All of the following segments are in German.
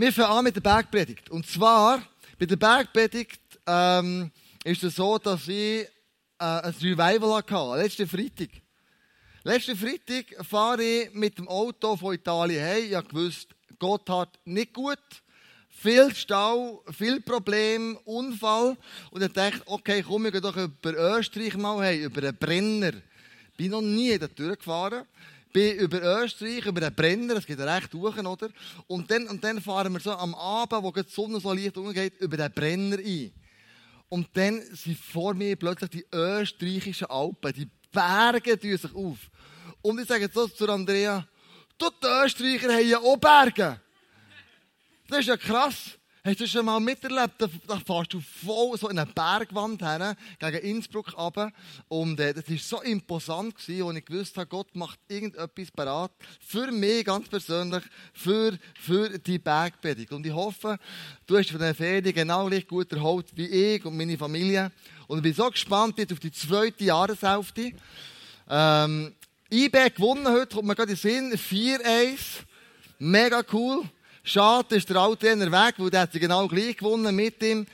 Wir fangen an mit der Bergpredigt. Und zwar, bei der Bergpredigt ähm, ist es so, dass ich äh, ein Revival hatte, letzten Freitag. Letzten Freitag fahre ich mit dem Auto von Italien heim. Ich wusste, Gott hat nicht gut. Viel Stau, viel Problem, Unfall. Und ich dachte, okay, komm, wir gehen doch über Österreich mal heim, über einen Brenner. Bin noch nie da durchgefahren bin über Österreich, über den Brenner, es geht recht hoch, oder? Und dann, und dann fahren wir so am Abend, wo die Sonne so leicht umgeht, über den Brenner ein. Und dann sind vor mir plötzlich die österreichischen Alpen, die Berge tun sich auf. Und ich sage so zu Andrea, du, die Österreicher haben ja auch Berge. Das ist ja krass. Hast du schon mal miterlebt? Da, fährst du voll so in eine Bergwand her, gegen Innsbruck runter. Und äh, das war so imposant, gewesen, als ich gewusst habe, Gott macht irgendetwas parat. Für mich ganz persönlich, für, für die Bergpredigt. Und ich hoffe, du hast von der Ferien genau gleich gut erholt wie ich und meine Familie. Und ich bin so gespannt jetzt auf die zweite Jahreshälfte. Ähm, IB gewonnen heute, kommt mir gerade in den Sinn. 4-1. Mega cool. Schade ist der alte weg, weil der hat sie genau gleich gewonnen mit ihm.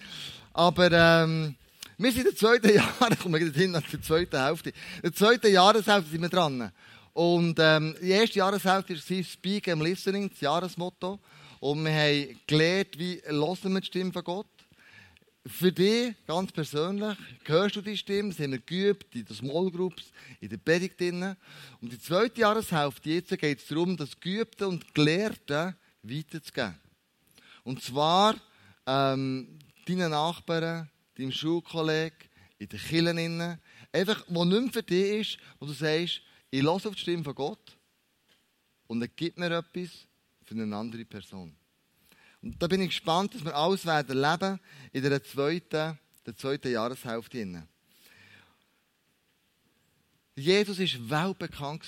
Aber ähm, wir sind in der zweiten Jahre, kommen wir hin nach der zweiten Hälfte. In der zweiten Jahreshälfte sind wir dran. Und ähm, die erste Jahreshälfte war Speak and Listening, das Jahresmotto. Und wir haben gelernt, wie hören wir die Stimme von Gott. Für dich, ganz persönlich, hörst du die Stimme, das haben wir geübt in den Small Groups, in den Predigt. Und die zweite Jahreshälfte, jetzt geht es darum, das Geübte und Gelehrte weiterzugeben. Und zwar ähm, deinen Nachbarn, deinem Schulkollegen, in den Kirchen, einfach, wo nicht mehr für dich ist, wo du sagst, ich höre auf die Stimme von Gott und er gibt mir etwas für eine andere Person. Und da bin ich gespannt, dass wir alles werden erleben in der zweiten, der zweiten Jahreshälfte. Jesus war weltbekannt.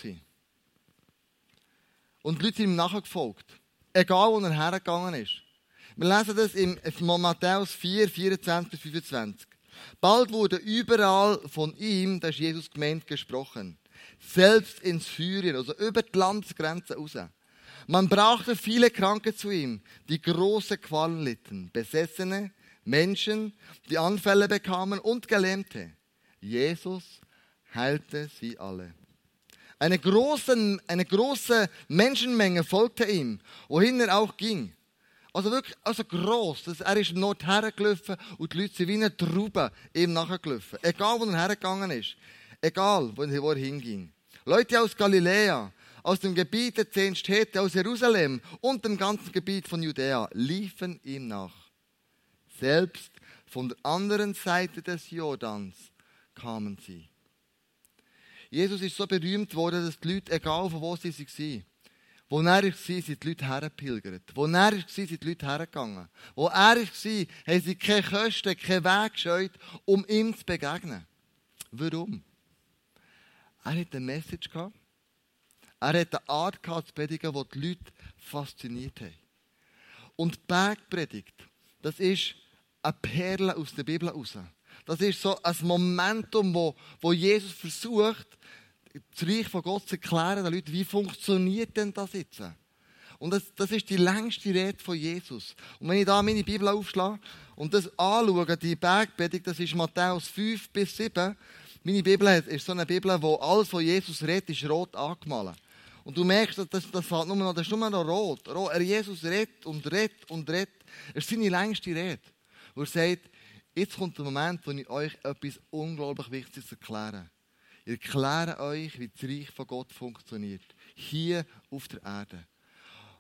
Und die Leute sind ihm nachgefolgt. Egal, wo er hergegangen ist. Wir lesen das in Matthäus 4, 24 bis 25. Bald wurde überall von ihm, das ist Jesus gemeint, gesprochen. Selbst in Syrien, also über die Landesgrenze raus. Man brachte viele Kranke zu ihm, die große Qualen litten, Besessene, Menschen, die Anfälle bekamen und Gelähmte. Jesus heilte sie alle. Eine große, eine große Menschenmenge folgte ihm, wohin er auch ging. Also wirklich, also gross. Er ist im Nord hergelaufen und die Leute sind wie eine Traube ihm nachgelaufen. Egal, wo er hergegangen ist. Egal, wo er hinging. Leute aus Galiläa, aus dem Gebiet der zehn Städte, aus Jerusalem und dem ganzen Gebiet von Judäa liefen ihm nach. Selbst von der anderen Seite des Jordans kamen sie. Jesus ist so berühmt worden, dass die Leute, egal von wo sie waren, wo er war, sind die Leute hergepilgert. Wo er war, sind die Leute hergegangen. Wo er war, haben sie keine Kosten, keinen Weg gescheut, um ihm zu begegnen. Warum? Er hatte eine Message gehabt. Er hatte eine Art gehabt, zu predigen, die die Leute fasziniert haben. Und die Bergpredigt, das ist eine Perle aus der Bibel heraus. Das ist so ein Momentum, wo, wo Jesus versucht, das Reich von Gott zu erklären, den Leuten, wie funktioniert denn das jetzt? Und das, das ist die längste Rede von Jesus. Und wenn ich da meine Bibel aufschlage und das anschaue, die Bergpredigt, das ist Matthäus 5 bis 7. Meine Bibel ist so eine Bibel, wo alles, was Jesus redet, ist rot angemalt. Und du merkst, das, das, fällt nur noch, das ist nur noch rot. Jesus redet und redet und redet. Es ist seine längste Rede. Wo er sagt, jetzt kommt der Moment, wo ich euch etwas unglaublich Wichtiges erkläre. Ich erkläre euch, wie das Reich von Gott funktioniert. Hier auf der Erde.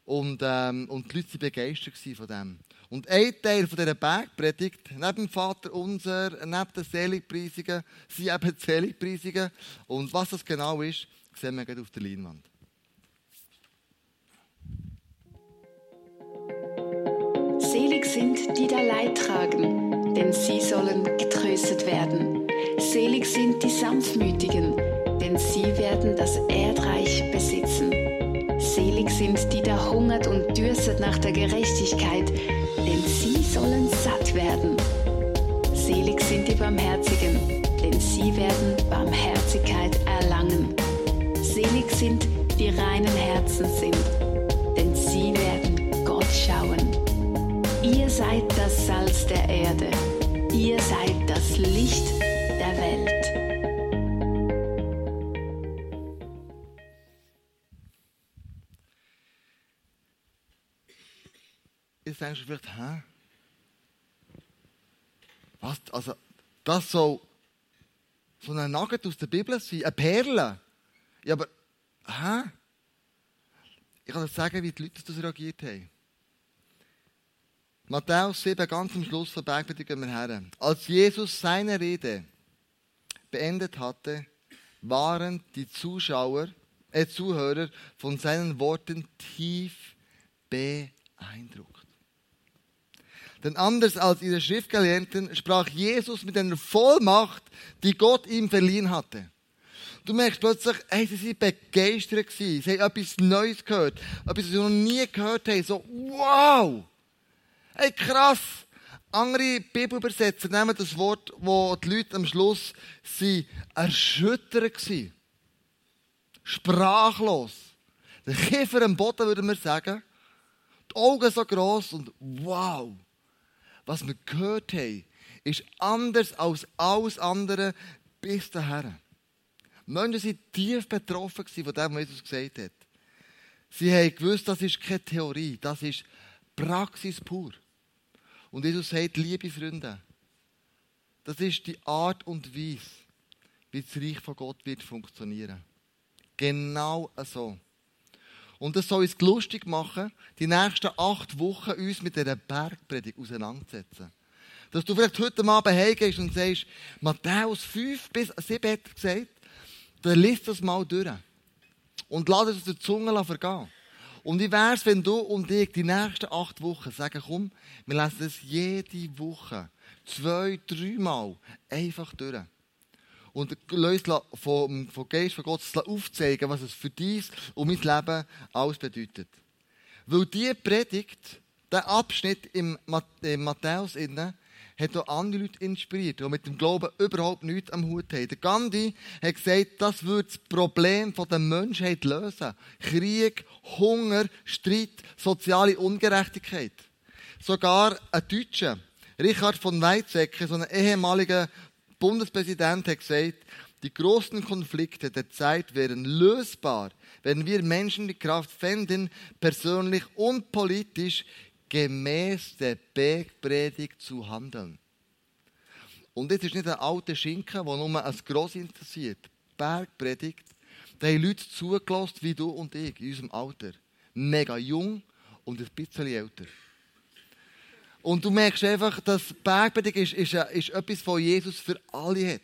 Und, ähm, und die Leute waren begeistert von dem. Und ein Teil von dieser Bergpredigt, neben dem Vater unser, neben den Seligpreisungen, sind eben die Seligpreisungen. Und was das genau ist, sehen wir gerade auf der Leinwand. Selig sind, die da Leid tragen, denn sie sollen getröstet werden. Selig sind die Sanftmütigen, denn sie werden das Erdreich besitzen. Selig sind die da hungert und dürstet nach der Gerechtigkeit, denn sie sollen satt werden. Selig sind die Barmherzigen, denn sie werden Barmherzigkeit erlangen. Selig sind die reinen Herzen sind, denn sie werden Gott schauen. seid das Salz der Erde. Ihr seid das Licht der Welt. Jetzt denkst du vielleicht, hä? Was? Also, das soll so ein Nugget aus der Bibel sein, eine Perle. Ja, aber, hä? Ich kann dir sagen, wie die Leute das reagiert haben. Matthäus 7, ganz am Schluss von Bergpredigt gehen wir her. Als Jesus seine Rede beendet hatte, waren die Zuschauer, äh, Zuhörer von seinen Worten tief beeindruckt. Denn anders als ihre Schriftgelehrten sprach Jesus mit einer Vollmacht, die Gott ihm verliehen hatte. Du merkst plötzlich, hey, sie waren begeistert. Sie haben etwas Neues gehört. Etwas, was sie noch nie gehört haben. So, wow! Hey, krass! Andere Bibelübersetzer nehmen das Wort, wo die Leute am Schluss sie erschüttert waren. Sprachlos. Der Kiefer am Boden, würde man sagen. Die Augen so gross und wow! Was wir gehört haben, ist anders als alles andere bis dahin. Menschen waren tief betroffen von dem, was Jesus gesagt hat. Sie haben gewusst, das ist keine Theorie, das ist Praxis pur. Und Jesus sagt, liebe Freunde, das ist die Art und Weise, wie das Reich von Gott wird funktionieren. Genau so. Und das soll uns lustig machen, die nächsten acht Wochen uns mit dieser Bergpredigt auseinanderzusetzen. Dass du vielleicht heute Abend heimgehst und sagst, Matthäus 5 bis 7 hat gesagt, dann liest das mal durch. Und lass es aus der Zunge vergehen. Und wie wäre es, wenn du und ich die nächsten acht Wochen sagen, komm, wir lesen es jede Woche, zwei, dreimal, einfach durch. Und uns vom, vom Geist von Gott aufzeigen, was es für dies und mein Leben alles bedeutet. Weil diese Predigt, der Abschnitt im Matthäus hat auch andere Leute inspiriert, die mit dem Glauben überhaupt nichts am Hut haben. Der Gandhi hat gesagt, das würde das Problem der Menschheit lösen. Krieg, Hunger, Streit, soziale Ungerechtigkeit. Sogar ein Deutscher, Richard von Weizsäcker, so ein ehemaliger Bundespräsident, hat gesagt, die großen Konflikte der Zeit wären lösbar, wenn wir Menschen die Kraft fänden, persönlich und politisch gemäß der Bergpredigt zu handeln. Und das ist nicht ein alter Schinken, der nur ein Gross interessiert. Bergpredigt, da haben Leute zugelassen wie du und ich in unserem Alter. Mega jung und ein bisschen älter. Und du merkst einfach, dass Bergpredigt ist, ist, ist etwas, was Jesus für alle hat.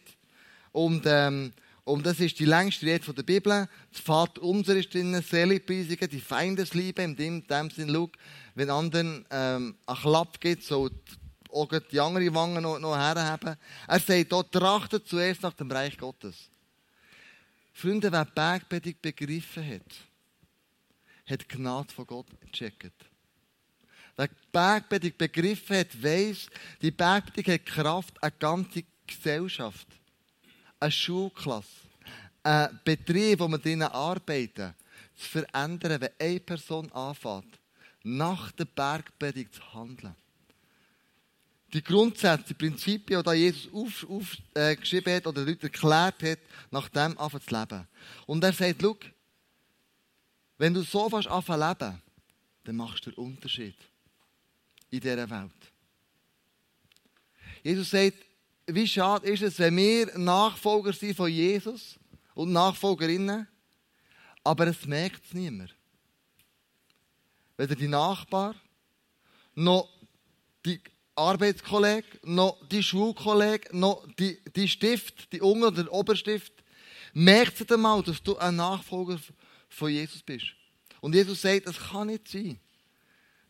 Und, ähm, und das ist die längste Rede der Bibel. Das Vater unser ist drin, Seligpreisungen, die Feindesliebe, in dem, dem Sinn, schau, wenn anderen ähm, einen Klapp gibt, so auch die andere Wange noch, noch herhaben. Er sagt dort, trachtet zuerst nach dem Reich Gottes. Freunde, wer die begriffen hat, hat die Gnade von Gott gecheckt. Wer die begriffen hat, weiss, die Bergpredigt hat Kraft, eine ganze Gesellschaft, eine Schulklasse, einen Betrieb, wo wir drinnen arbeiten, zu verändern, wenn eine Person anfängt, nach der Bergpredigt zu handeln. Die Grundsätze, die Prinzipien, die Jesus aufgeschrieben auf, äh, hat oder Leute erklärt hat, nach dem anfangen zu leben. Und er sagt, schau, wenn du so fast anfangen leben, dann machst du den Unterschied in dieser Welt. Jesus sagt, wie schade ist es, wenn wir Nachfolger sind von Jesus und Nachfolgerinnen, aber es merkt es niemand weder die Nachbar, noch die Arbeitskollege, noch die Schulkollege, noch die, die Stift, die Unter- oder Oberstift. Merkt ihr mal, dass du ein Nachfolger von Jesus bist. Und Jesus sagt, es kann nicht sein,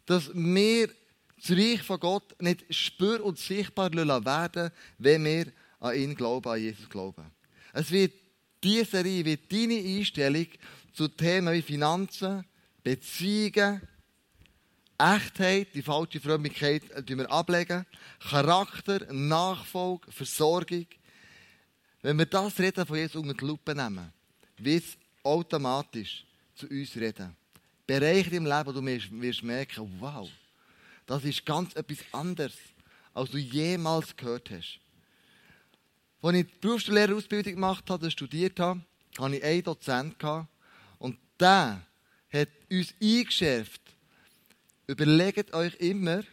dass wir das Reich von Gott nicht spür- und sichtbar werden wenn wir an ihn glauben, an Jesus glauben. Es wird diese Serie, wird deine Einstellung zu Themen wie Finanzen, Beziehungen, Echtheit, die falsche Frömmigkeit äh, wir ablegen. Charakter, Nachfolge, Versorgung. Wenn wir das Reden von Jesus unter die Lupe nehmen, wird es automatisch zu uns reden. Bereiche im Leben, du wirst merken, wow, Das ist ganz etwas anderes, als du jemals gehört hast. Als ich die Berufslehrerausbildung gemacht habe, studiert habe, hatte ich einen Dozent und der hat uns eingeschärft, überlegt euch immer,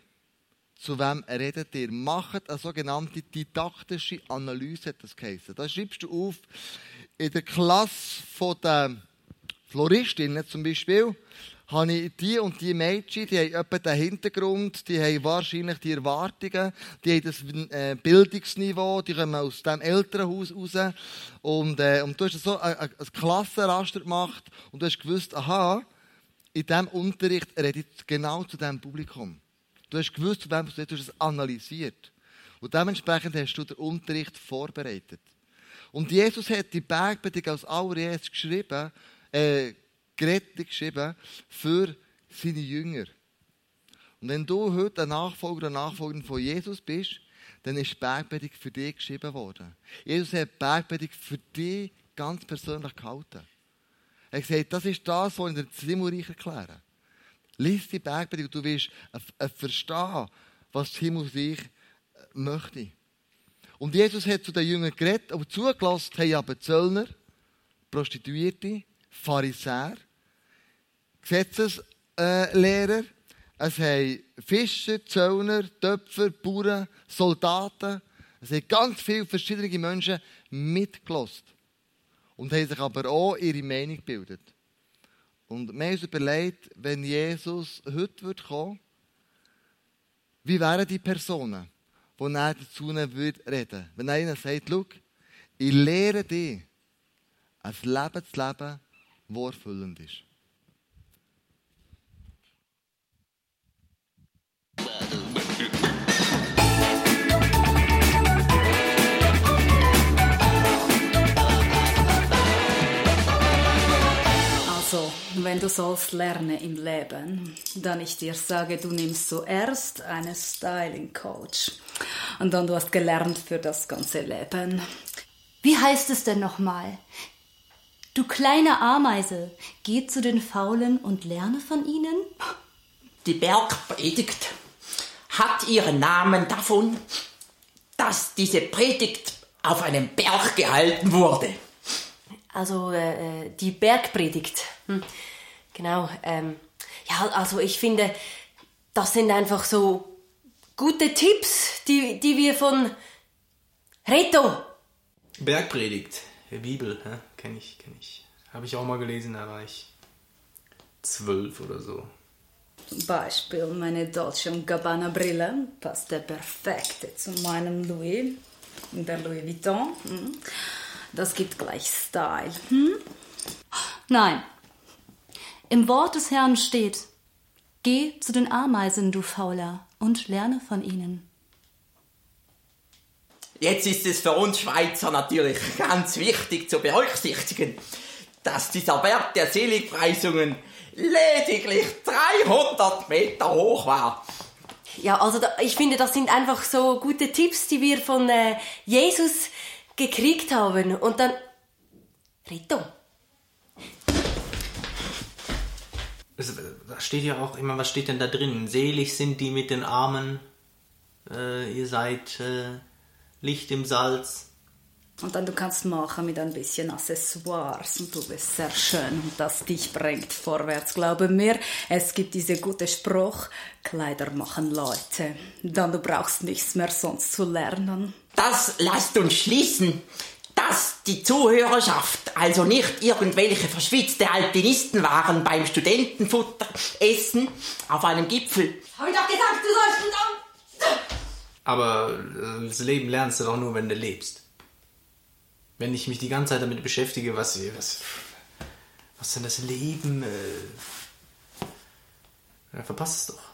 zu wem redet ihr. Macht eine sogenannte didaktische Analyse, hat das geheißen. Da schreibst du auf, in der Klasse der Floristinnen zum Beispiel, habe ich die und die Mädchen, die haben etwa den Hintergrund, die haben wahrscheinlich die Erwartungen, die haben das äh, Bildungsniveau, die kommen aus dem Elternhaus raus. Und, äh, und du hast so ein, ein Klassenraster gemacht und du hast gewusst, aha, in diesem Unterricht rede ich genau zu diesem Publikum. Du hast gewusst, zu wem du hast es analysiert. Und dementsprechend hast du den Unterricht vorbereitet. Und Jesus hat die Bergpredigt als allererstes geschrieben, äh, gerettet geschrieben für seine Jünger. Und wenn du heute ein Nachfolger oder Nachfolgerin von Jesus bist, dann ist die Bergpredigt für dich geschrieben worden. Jesus hat die Bergpredigt für dich ganz persönlich gehalten. Er hat gesagt, das ist das, was ich in der Himmelreich erkläre. Lies die Bergpredigt du wirst verstehen, was das Himmelreich äh, möchte. Und Jesus hat zu den Jüngern geredet, aber zugelassen haben aber Zöllner, Prostituierte, Pharisäer, Gesetzeslehrer, es haben Fischer, Zöllner, Töpfer, Bauern, Soldaten, es haben ganz viele verschiedene Menschen mitgelost und haben sich aber auch ihre Meinung gebildet. Und wir haben uns überlegt, wenn Jesus heute kommen würde, wie wären die Personen, die er dazu reden würde? Wenn einer sagt, schau, ich lehre dich, ein Leben zu leben, das erfüllend ist. Wenn du sollst lernen im Leben, dann ich dir sage, du nimmst zuerst einen Styling Coach und dann du hast gelernt für das ganze Leben. Wie heißt es denn nochmal? Du kleine Ameise, geh zu den Faulen und lerne von ihnen? Die Bergpredigt hat ihren Namen davon, dass diese Predigt auf einem Berg gehalten wurde. Also äh, äh die Bergpredigt. Hm. Genau. Ähm, ja, also ich finde, das sind einfach so gute Tipps, die, die wir von Reto. Bergpredigt, Bibel, ja, kenne ich, kenne ich. Habe ich auch mal gelesen, da war ich zwölf oder so. Zum Beispiel meine Dolce Gabbana Brille passte perfekt zu meinem Louis, der Louis Vuitton. Hm. Das gibt gleich Style. Hm? Nein. Im Wort des Herrn steht, geh zu den Ameisen, du Fauler, und lerne von ihnen. Jetzt ist es für uns Schweizer natürlich ganz wichtig zu berücksichtigen, dass dieser Berg der Seligpreisungen lediglich 300 Meter hoch war. Ja, also da, ich finde, das sind einfach so gute Tipps, die wir von äh, Jesus gekriegt haben. Und dann... Da steht ja auch immer, was steht denn da drin? Selig sind die mit den Armen, äh, ihr seid äh, Licht im Salz. Und dann du kannst machen mit ein bisschen Accessoires und du bist sehr schön und das dich bringt vorwärts. Glaube mir, es gibt diese gute Spruch, Kleider machen Leute. Dann du brauchst nichts mehr sonst zu lernen. Das lasst uns schließen, dass die Zuhörerschaft also nicht irgendwelche verschwitzte Alpinisten waren beim Studentenfutteressen auf einem Gipfel. Hab ich doch gesagt, du sollst dann... Aber äh, das Leben lernst du doch nur, wenn du lebst. Wenn ich mich die ganze Zeit damit beschäftige, was, was, was denn das Leben, äh, ja, verpasst es doch.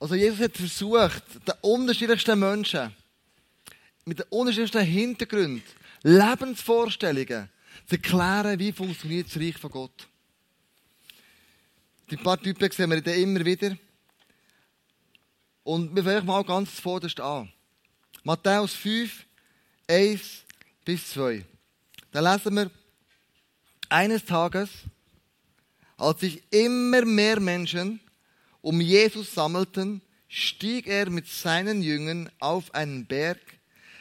Also Jesus hat versucht, den unterschiedlichsten Menschen mit den unterschiedlichsten Hintergründen, Lebensvorstellungen zu erklären, wie funktioniert das Reich von Gott. Die paar Typen sehen wir immer wieder. Und wir fangen mal ganz zuvorderst an. Matthäus 5, 1 bis 2. Da lesen wir, eines Tages, als sich immer mehr Menschen um Jesus sammelten, stieg er mit seinen Jüngern auf einen Berg,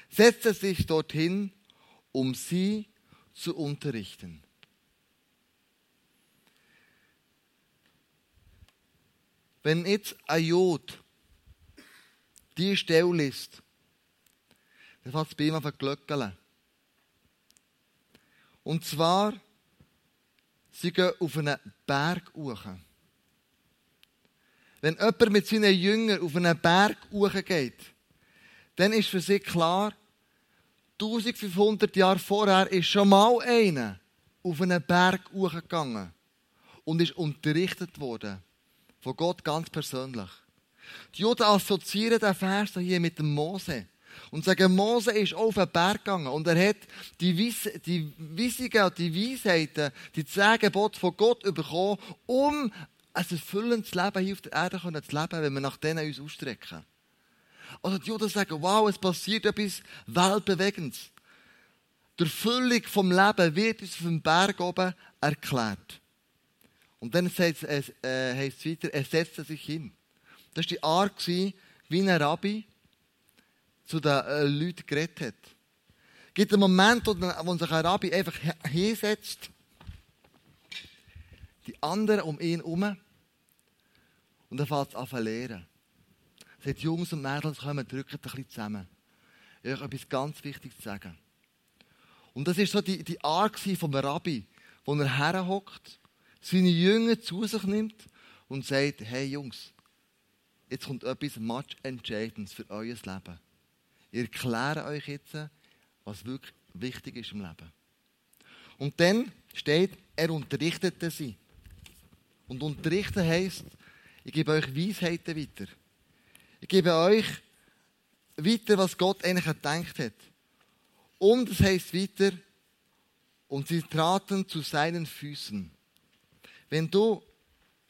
setzte sich dorthin, um sie zu unterrichten. Wenn jetzt ein Jod die Stelle liest, dann fängt es bei ihm zu glöckeln. Und zwar, sie gehen auf einen Berg hoch. Wenn jemand mit seinen Jüngern auf einen Berg geht, dann ist für sie klar, 1500 Jahre vorher ist schon mal einer auf einen Berg gegangen und ist unterrichtet worden. Von Gott ganz persönlich. Die Juden assoziieren den Vers hier mit dem Mose. Und sagen, Mose ist auf den Berg gegangen und er hat die, Weis die Weisungen die Weisheiten, die zehn Gebote von Gott bekommen, um ein erfüllendes Leben hier auf der Erde zu leben, wenn wir nach denen uns ausstrecken. Also die Juden sagen, wow, es passiert etwas Weltbewegendes. Die Erfüllung vom Leben wird uns auf dem Berg oben erklärt. Und dann heißt es, äh, es weiter, er setzte sich hin. Das war die Art, wie ein Rabbi zu den äh, Leuten geredet hat. Es gibt einen Moment, wo, wo sich ein Rabbi einfach hinsetzt, die anderen um ihn herum, und er fängt an zu lehren. Sagt, Jungs und Mädels, kommen, drücken ein bisschen zusammen. Ich habe etwas ganz Wichtiges zu sagen. Und das ist so die, die Art vom Rabbi, wo er herhockt, seine Jünger zu sich nimmt und sagt, hey Jungs, jetzt kommt etwas much Entscheidendes für euer Leben. Ich erkläre euch jetzt, was wirklich wichtig ist im Leben. Und dann steht, er unterrichtete sie. Und unterrichten heisst, ich gebe euch Weisheiten weiter. Ich gebe euch weiter, was Gott eigentlich gedacht hat. Und es heisst weiter, und sie traten zu seinen Füßen. Wenn du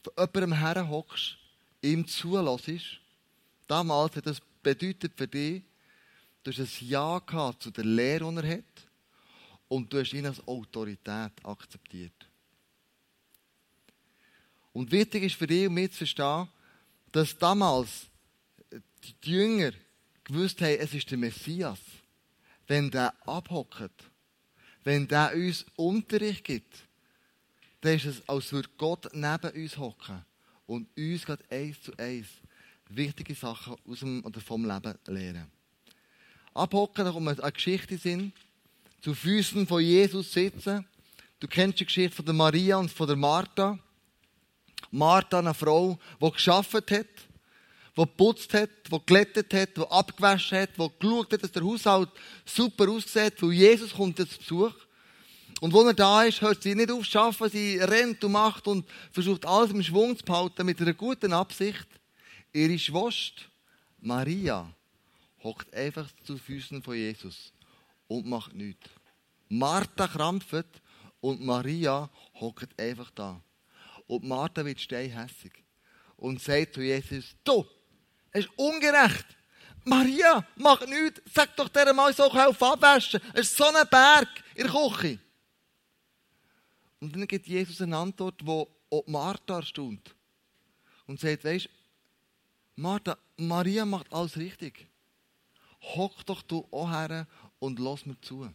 von jemandem herhockst, ihm zulässt, damals hat das bedeutet für dich, du hast ein Ja gehabt zu der Lehre, die er hat, und du hast ihn als Autorität akzeptiert. Und wichtig ist für dich und mich zu verstehen, dass damals die Jünger gewusst haben, es ist der Messias. Wenn der abhockt, wenn der uns Unterricht gibt, dann ist es, als würde Gott neben uns hocken und uns gerade eins zu eins wichtige Sachen aus dem oder vom Leben lehren. Abhocken, da kommt eine Geschichte sind, zu Füßen von Jesus sitzen. Du kennst die Geschichte von der Maria und von der Martha. Martha, eine Frau, die geschafft hat, die geputzt hat, die glättet hat, die abgewaschen hat, die geschaut hat, dass der Haushalt super aussieht, weil Jesus kommt jetzt zu Besuch. Und wo er da ist, hört sie nicht auf zu arbeiten, sie rennt und macht und versucht alles im Schwung zu behalten mit einer guten Absicht. Ihre Schwester, Maria, hockt einfach zu Füßen von Jesus und macht nichts. Martha krampft und Maria hockt einfach da. Und Martha wird steinhässig und sagt zu Jesus, du, es ist ungerecht. Maria, mach nichts. Sag doch der mal so auf abwaschen. Es ist so ein Berg in der Küche. Und dann gibt Jesus eine Antwort, die auch Martha erstaunt. Und sagt, weißt Martha, Maria macht alles richtig. Hock doch du auch her und lass mir zu.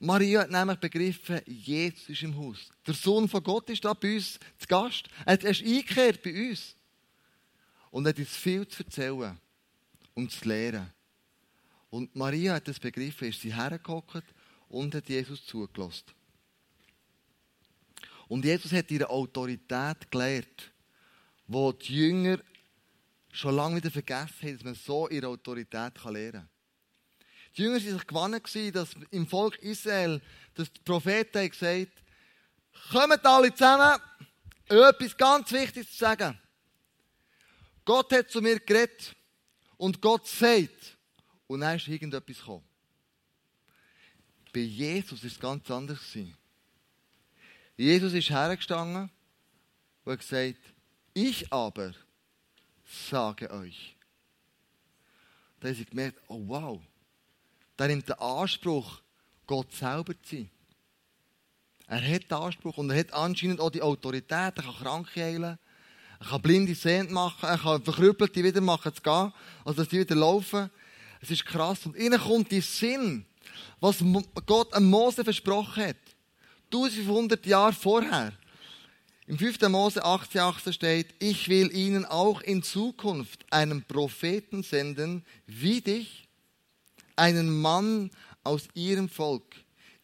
Maria hat nämlich begriffen, Jesus ist im Haus. Der Sohn von Gott ist da bei uns zu Gast. Er ist eingekehrt bei uns. Und er hat uns viel zu erzählen und zu lehren. Und Maria hat das begriffen, ist sie hergehockt und hat Jesus zugelassen. Und Jesus hat ihre Autorität gelehrt, wo die Jünger schon lange wieder vergessen haben, dass man so ihre Autorität lernen kann. Die Jünger waren sich gewohnt, dass im Volk Israel, dass die Propheten haben gesagt kommt alle zusammen, etwas ganz Wichtiges zu sagen. Gott hat zu mir geredet und Gott sagt, und dann ist irgendetwas gekommen. Bei Jesus ist es ganz anders. Jesus ist hergestanden und hat gesagt, ich aber sage euch. Da haben sie gemerkt, oh wow, da nimmt der Anspruch Gott selber zu sein. Er hat den Anspruch und er hat anscheinend auch die Autorität. Er kann Kranke heilen, er kann Blinde sehend machen, er kann Verkrüppelte wieder machen zu gehen, also dass die wieder laufen. Es ist krass. Und innen kommt die Sinn, was Gott an Mose versprochen hat. 1500 Jahre vorher. Im 5. Mose 18, 18 steht, ich will ihnen auch in Zukunft einen Propheten senden, wie dich, einen Mann aus ihrem Volk.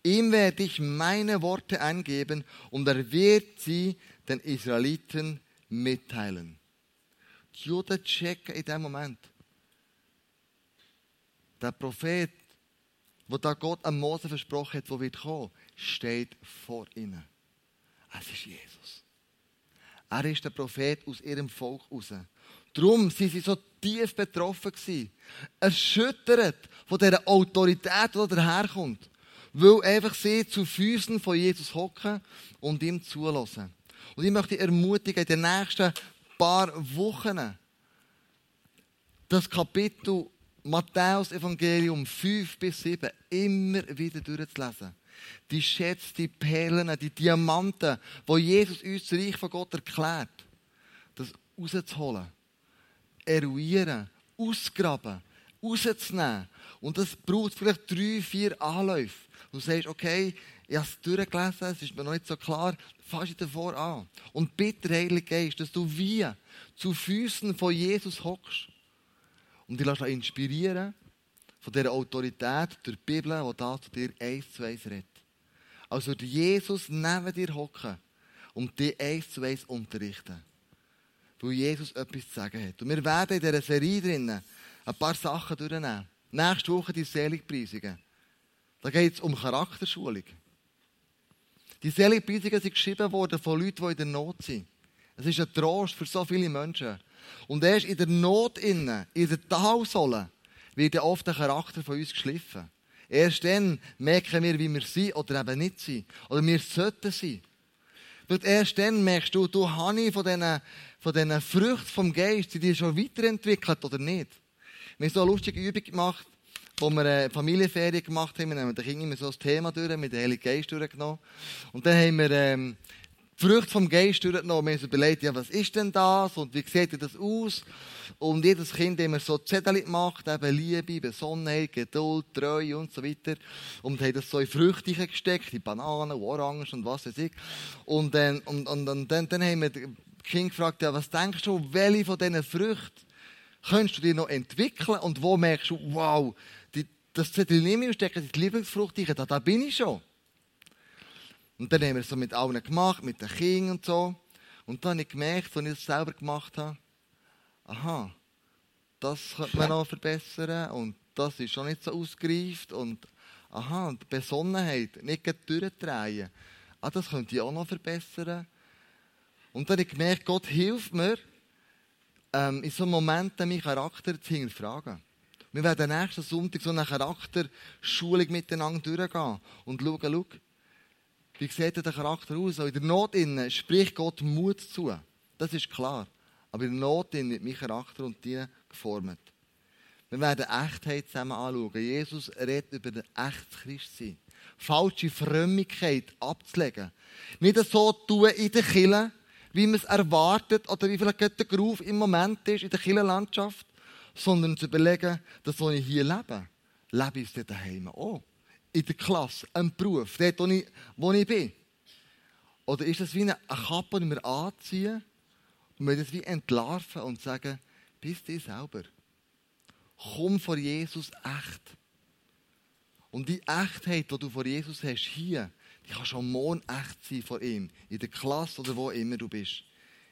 Ihm werde ich meine Worte eingeben und er wird sie den Israeliten mitteilen. Die Juden checken in dem Moment. Der Prophet, wo da Gott an Mose versprochen hat, wo wird kommen, steht vor ihnen. Es ist Jesus. Er ist der Prophet aus ihrem Volk raus. Darum sind sie so tief betroffen. Erschüttert von dieser Autorität, die daherkommt. Weil einfach sie zu Füßen von Jesus hocken und ihm zulassen. Und ich möchte ermutigen, in den nächsten paar Wochen das Kapitel Matthäus Evangelium 5 bis 7 immer wieder durchzulesen die Schätze, die Perlen, die Diamanten, wo Jesus uns das Reich von Gott erklärt, das rauszuholen, eruieren, ausgraben, rauszunehmen. Und das braucht vielleicht drei, vier Anläufe. Du sagst, okay, ich habe es durchgelesen, es ist mir noch nicht so klar, fass ich davor an. Und bitte, Heilige Geist, dass du wie zu Füßen von Jesus hockst und dich inspirieren von dieser Autorität der Bibel, die da zu dir eins zu eins redet. Also Jesus neben dir hocken und dich eins zu eins unterrichten. Weil Jesus etwas zu sagen hat. Und wir werden in dieser Serie drinnen ein paar Sachen durchnehmen. Nächste Woche die Seligpreisungen. Da geht es um Charakterschulung. Die Seligpreisungen sind geschrieben worden von Leuten, die in der Not sind. Es ist ein Trost für so viele Menschen. Und erst in der Not innen, in der Talsohle, wird oft der Charakter von uns geschliffen. Erst dann merken wir, wie wir sind oder eben nicht sind. Oder wir sollten sein. Und erst dann merkst du, du Hani von diesen, von diesen Früchten vom Geist, die schon weiterentwickelt oder nicht. Wir haben so eine lustige Übung gemacht, wo wir eine Familienferien gemacht haben. Wir haben den Kindern immer so das Thema durch, mit dem Heiligen Geist durchgenommen. Und dann haben wir, ähm, Früchte vom Geist durchgenommen. Wir haben uns überlegt, ja, was ist denn das? Und wie sieht das aus? Und jedes Kind immer so Zettel gemacht, eben Liebe, Besonnenheit, Geduld, Treue und so weiter. Und haben das so in Früchte gesteckt, in Bananen, Orangen und was weiß ich. Und, dann, und, und, und dann, dann haben wir das Kind gefragt, ja, was denkst du, welche von diesen Früchten könntest du dir noch entwickeln? Und wo merkst du, wow, die, das Zettel nehme ich und stecke die Lieblingsfrucht rein, da, da bin ich schon. Und dann haben wir es so mit allen gemacht, mit den Kindern und so. Und dann habe ich gemerkt, als ich es selber gemacht habe, aha, das könnte man noch verbessern und das ist schon nicht so ausgereift und aha, die Besonnenheit, nicht durchdrehen. Ah, das könnte ich auch noch verbessern. Und dann habe ich gemerkt, Gott hilft mir, ähm, in so Momenten meinen Charakter zu hinterfragen. Wir werden nächsten Sonntag so eine Charakterschulung miteinander durchgehen und schauen, schau, wie sieht der Charakter aus? in der Not innen spricht Gott Mut zu. Das ist klar. Aber in der Not innen wird mein Charakter und die geformt. Wir werden Echtheit zusammen anschauen. Jesus redet über den echten Christsein. Falsche Frömmigkeit abzulegen. Nicht so tun in der Kille, wie man es erwartet oder wie vielleicht der Groove im Moment ist in der Kirchenlandschaft, sondern zu überlegen, dass wo ich hier lebe, lebe ich es daheim auch in der Klasse, am Beruf, dort, wo ich, wo ich bin? Oder ist das wie eine, Kappe, die wir anziehen und wir das wie entlarven und sagen, bist du selber. Komm vor Jesus echt. Und die Echtheit, die du vor Jesus hast, hier, die kann schon morgen echt sein vor ihm. In der Klasse oder wo immer du bist.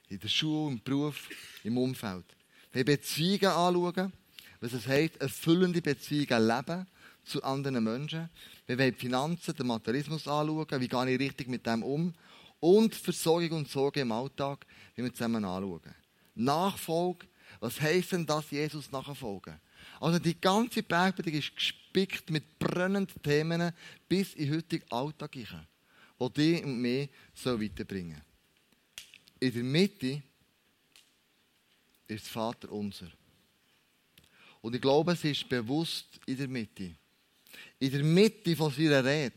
In der Schule, im Beruf, im Umfeld. Wir Beziehungen anschauen, was es heißt, erfüllende Beziehungen leben zu anderen Menschen. Wir wollen die Finanzen, den Materialismus anschauen, wie gehe ich richtig mit dem um. Und Versorgung und Sorge im Alltag, wie wir zusammen anschauen. Nachfolge, was heisst denn das, Jesus nachfolgen? Also die ganze Bergpredigt ist gespickt mit brennenden Themen bis in den heutigen Alltag die dich und mich so weiterbringen. In der Mitte ist Vater unser. Und ich glaube, es ist bewusst in der Mitte. In der Mitte von seiner Rede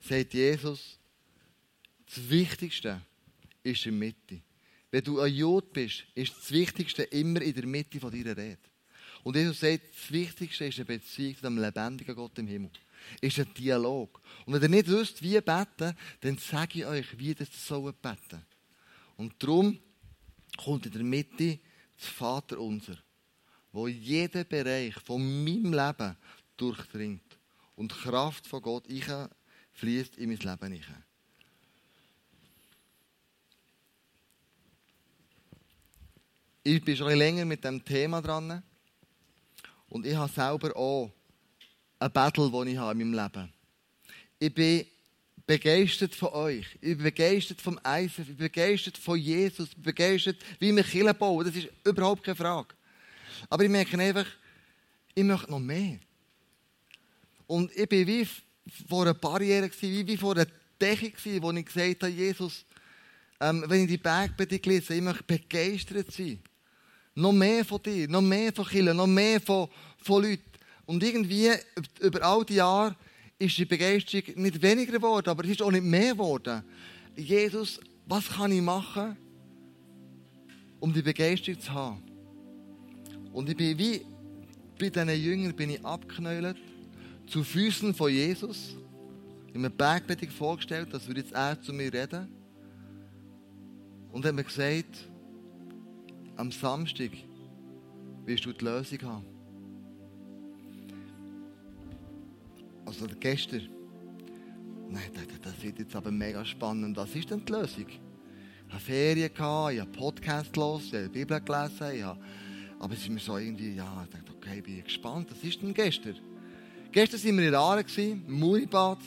sagt Jesus, das Wichtigste ist in der Mitte. Wenn du ein Jod bist, ist das Wichtigste immer in der Mitte von deiner Rede. Und Jesus sagt, das Wichtigste ist eine Beziehung zu dem lebendigen Gott im Himmel. Ist ein Dialog. Und wenn ihr nicht wisst, wie beten, dann sage ich euch, wie das soll beten. Und darum kommt in der Mitte das Vater unser, wo jeden Bereich von meinem Leben durchdringt und die Kraft von Gott fließt in mein Leben hinein. Ich bin schon länger mit dem Thema dran und ich habe selber auch ein Battle, das ich habe in meinem Leben. Ich bin begeistert von euch. Ich bin begeistert vom ISF. Ich bin begeistert von Jesus. Ich bin begeistert, wie wir Kirche bauen. Das ist überhaupt keine Frage. Aber ich merke einfach, ich möchte noch mehr. Und ich bin wie vor einer Barriere, wie, wie vor einer Decke, wo ich gesagt habe, Jesus, ähm, wenn ich die Bergbedingung lese, ich möchte begeistert sein. Noch mehr von dir, noch mehr von Kirche, noch mehr von, von Leuten. Und irgendwie, über all die Jahre, ist die Begeisterung nicht weniger geworden, aber es ist auch nicht mehr geworden. Jesus, was kann ich machen, um die Begeisterung zu haben? Und ich bin wie bei diesen Jüngern bin ich abgeknäult, zu Füßen von Jesus. Ich habe mir vorgestellt, dass wir jetzt er zu mir reden. Und hat mir gesagt, am Samstag wirst du die Lösung haben. Also gestern. Nein, das wird jetzt aber mega spannend. Was ist denn die Lösung? Ich hatte Ferien, ich habe Podcast los, ich habe die Bibel gelesen. Ich habe, aber es ist mir so irgendwie, ja, ich dachte, okay, ich bin gespannt. Was ist denn gestern? Gestern waren wir in Aare, im Muribad.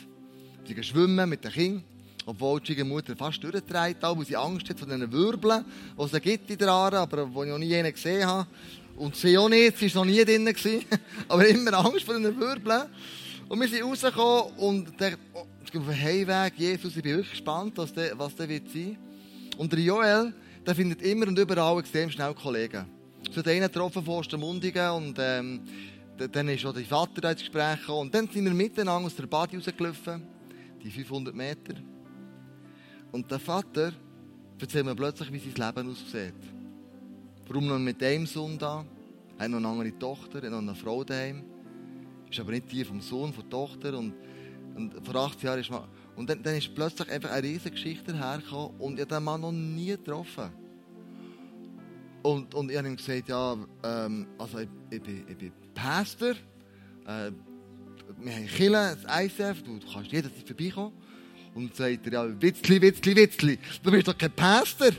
Sind schwimmen mit den Kindern. Obwohl die Mutter fast durchgedreht hat, weil sie Angst hat vor diesen Wirbeln, die es gibt in der Aare, aber die ich noch nie gesehen habe. Und sie auch nicht, sie war noch nie drin. aber immer Angst vor diesen Wirbeln. Und wir sind rausgekommen und der, oh, auf dem Heimweg, Jesus, ich bin wirklich gespannt, was der, was der wird sein. Und der Joel, der findet immer und überall extrem schnell Kollegen. So den einen getroffen von Ostermundigen und ähm, dann ist auch der Vater ins Gespräch gekommen. Und dann sind wir miteinander aus der Bad rausgelaufen, die 500 Meter. Und der Vater erzählt mir plötzlich, wie sein Leben aussieht. Warum noch mit dem Sohn da? Er hat noch eine andere Tochter, er hat noch eine Frau daheim ist aber nicht die vom Sohn, von der Tochter. Und, und vor 18 Jahren ist man. Und dann, dann ist plötzlich einfach eine riesige Geschichte hergekommen und ich habe den Mann noch nie getroffen. Und, und ich habe ihm gesagt, ja, ähm, also ich, ich, bin, ich bin Pastor, äh, wir haben Kille, das ICF, du, du kannst jederzeit vorbeikommen. Und sagt er, ja, Witzli, Witzli, Witzli, du bist doch kein Pastor.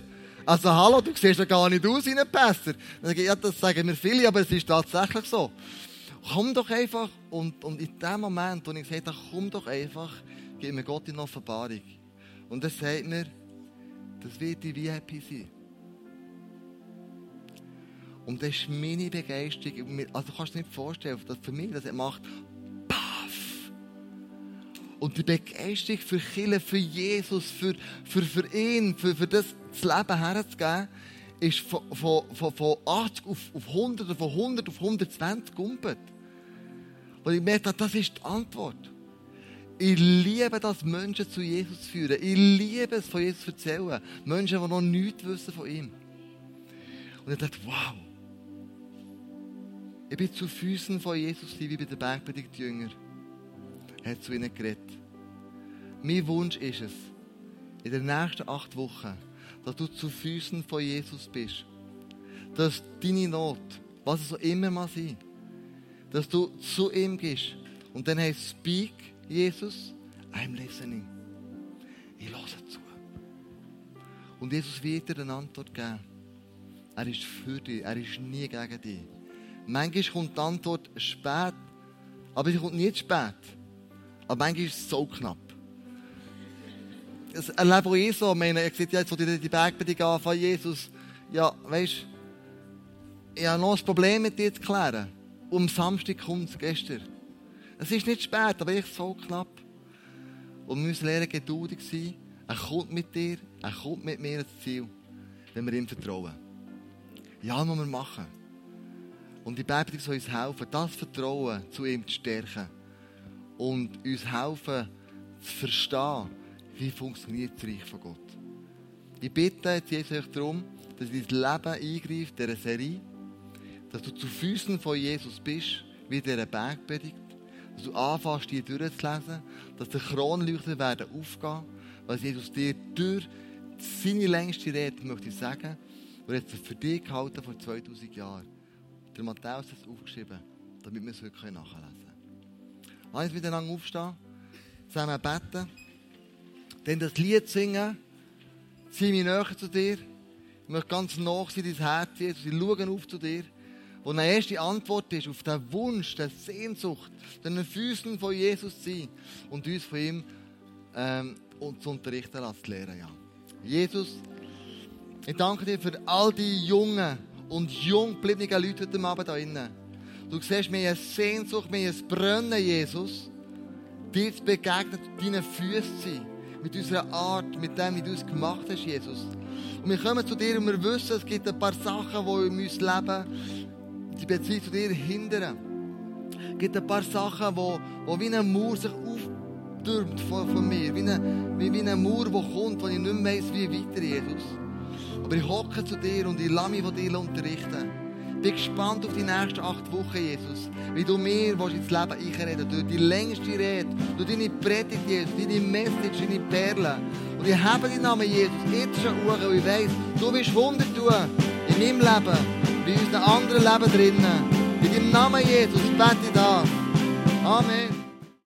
Also hallo, du siehst ja gar nicht aus wie ein Pastor. Dann ja, das sagen mir viele, aber es ist tatsächlich so komm doch einfach. Und, und in dem Moment, wo ich gesagt habe, komm doch einfach, gib mir Gott in Offenbarung. Und er sagt mir, das wird die VIP sein. Und das ist meine Begeisterung. Also du kannst dir nicht vorstellen, dass für mich das macht, paff. Und die Begeisterung für Chile, für Jesus, für, für, für ihn, für, für das, das Leben herzugeben, ist von, von, von, von 80 auf, auf 100, von 100 auf 120 gumpet. Und ich merke, das ist die Antwort. Ich liebe das, Menschen zu Jesus führen. Ich liebe es, von Jesus zu erzählen. Menschen, die noch nichts wissen von ihm. Und ich dachte, wow. Ich bin zu Füßen von Jesus, wie bei der Bergpredigt Jünger. Er hat zu ihnen geredet. Mein Wunsch ist es, in den nächsten acht Wochen, dass du zu Füßen von Jesus bist. Dass deine Not, was es so immer mal sein, dass du zu ihm gehst. Und dann heißt Speak, Jesus, I'm listening. Ich höre zu. Und Jesus wird dir eine Antwort geben. Er ist für dich, er ist nie gegen dich. Manchmal kommt die Antwort spät, aber sie kommt nicht spät. Aber manchmal ist es so knapp. Das erlebe ich so. Ich meine, ich sehe jetzt, wo die, die Bergbedingungen anfangen, Jesus, ja, weißt du, ich habe noch ein Problem mit dir zu klären. Um Samstag kommt es gestern. Es ist nicht spät, aber echt so knapp. Und wir müssen lernen, geduldig sein. Er kommt mit dir, er kommt mit mir ins Ziel, wenn wir ihm vertrauen. Ja, muss wir machen. Und die Bibel soll uns helfen, das Vertrauen zu ihm zu stärken. und uns helfen zu verstehen, wie funktioniert das Reich von Gott. Ich bitte jetzt Jesus darum, dass in dein Leben eingreift, dieser Serie, dass du zu Füßen von Jesus bist, wie dieser Bergpredigt, dass du anfängst, die durchzulesen, dass die Kronleuchter werden aufgehen, was Jesus dir durch seine längste Rede, möchte sagen, und jetzt für dich gehalten vor 2000 Jahren. Der Matthäus hat es aufgeschrieben, damit wir es heute nachlesen können. Uns miteinander aufstehen, zusammen beten, dann das Lied singen, zieh mich näher zu dir, ich möchte ganz nach sein, dein Herz, Jesus, ich schaue auf zu dir. Und eine erste Antwort ist auf den Wunsch, der Sehnsucht, den Füßen von Jesus zu sein und uns von ihm ähm, zu unterrichten lassen, zu lernen. Ja. Jesus, ich danke dir für all die jungen und jung gebliebenen Leute heute Abend hier drinnen. Du siehst, wir haben eine Sehnsucht, wir haben ein Brennen, Jesus, dir zu begegnen, deinen Füßen zu sein. Mit unserer Art, mit dem, wie du es gemacht hast, Jesus. Und wir kommen zu dir und wir wissen, es gibt ein paar Sachen, die in unserem Leben die Beziehung zu dir hindern. Es gibt ein paar Sachen, wo, wo wie ein Mauer sich auftürmt von, von mir. Wie ein wie, wie eine Mauer, die kommt, wo ich nicht mehr weiss, wie weiter, Jesus. Aber ich hocke zu dir und ich lasse mich von dir unterrichten. Ich bin gespannt auf die nächsten acht Wochen, Jesus. Wie du mir ins Leben einreden Durch die längste Rede, durch deine Predigt, Jesus, deine Message, deine Perlen. Und ich habe deinen Namen, Jesus, jetzt schon hoch, und ich weiss, du wirst Wunder tun in meinem Leben, in unseren anderen Leben drinnen. In deinem Namen, Jesus, bete ich das. Amen.